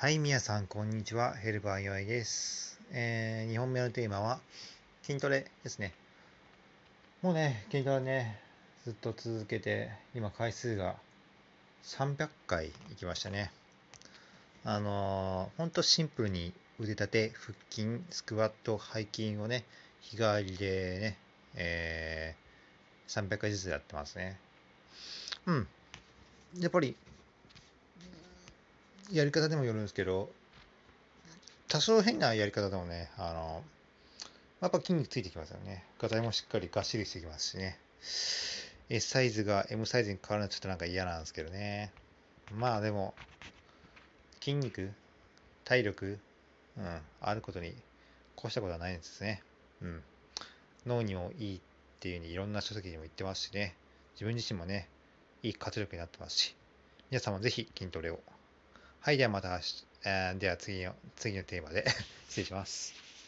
はい、皆さん、こんにちは。ヘルバー岩井です。えー、2本目のテーマは、筋トレですね。もうね、筋トレね、ずっと続けて、今、回数が300回いきましたね。あのー、ほんとシンプルに腕立て、腹筋、スクワット、背筋をね、日替わりでね、えー、300回ずつやってますね。うん。やっぱり、やり方でもよるんですけど、多少変なやり方でもね、あの、やっぱ筋肉ついてきますよね。ガタイもしっかりがっしりしてきますしね。S サイズが M サイズに変わるのはちょっとなんか嫌なんですけどね。まあでも、筋肉、体力、うん、あることに越したことはないんですね。うん。脳にもいいっていうふうにいろんな書籍にも言ってますしね。自分自身もね、いい活力になってますし。皆さんもぜひ筋トレをはい、ではまた、えー、では次の、次のテーマで 失礼します。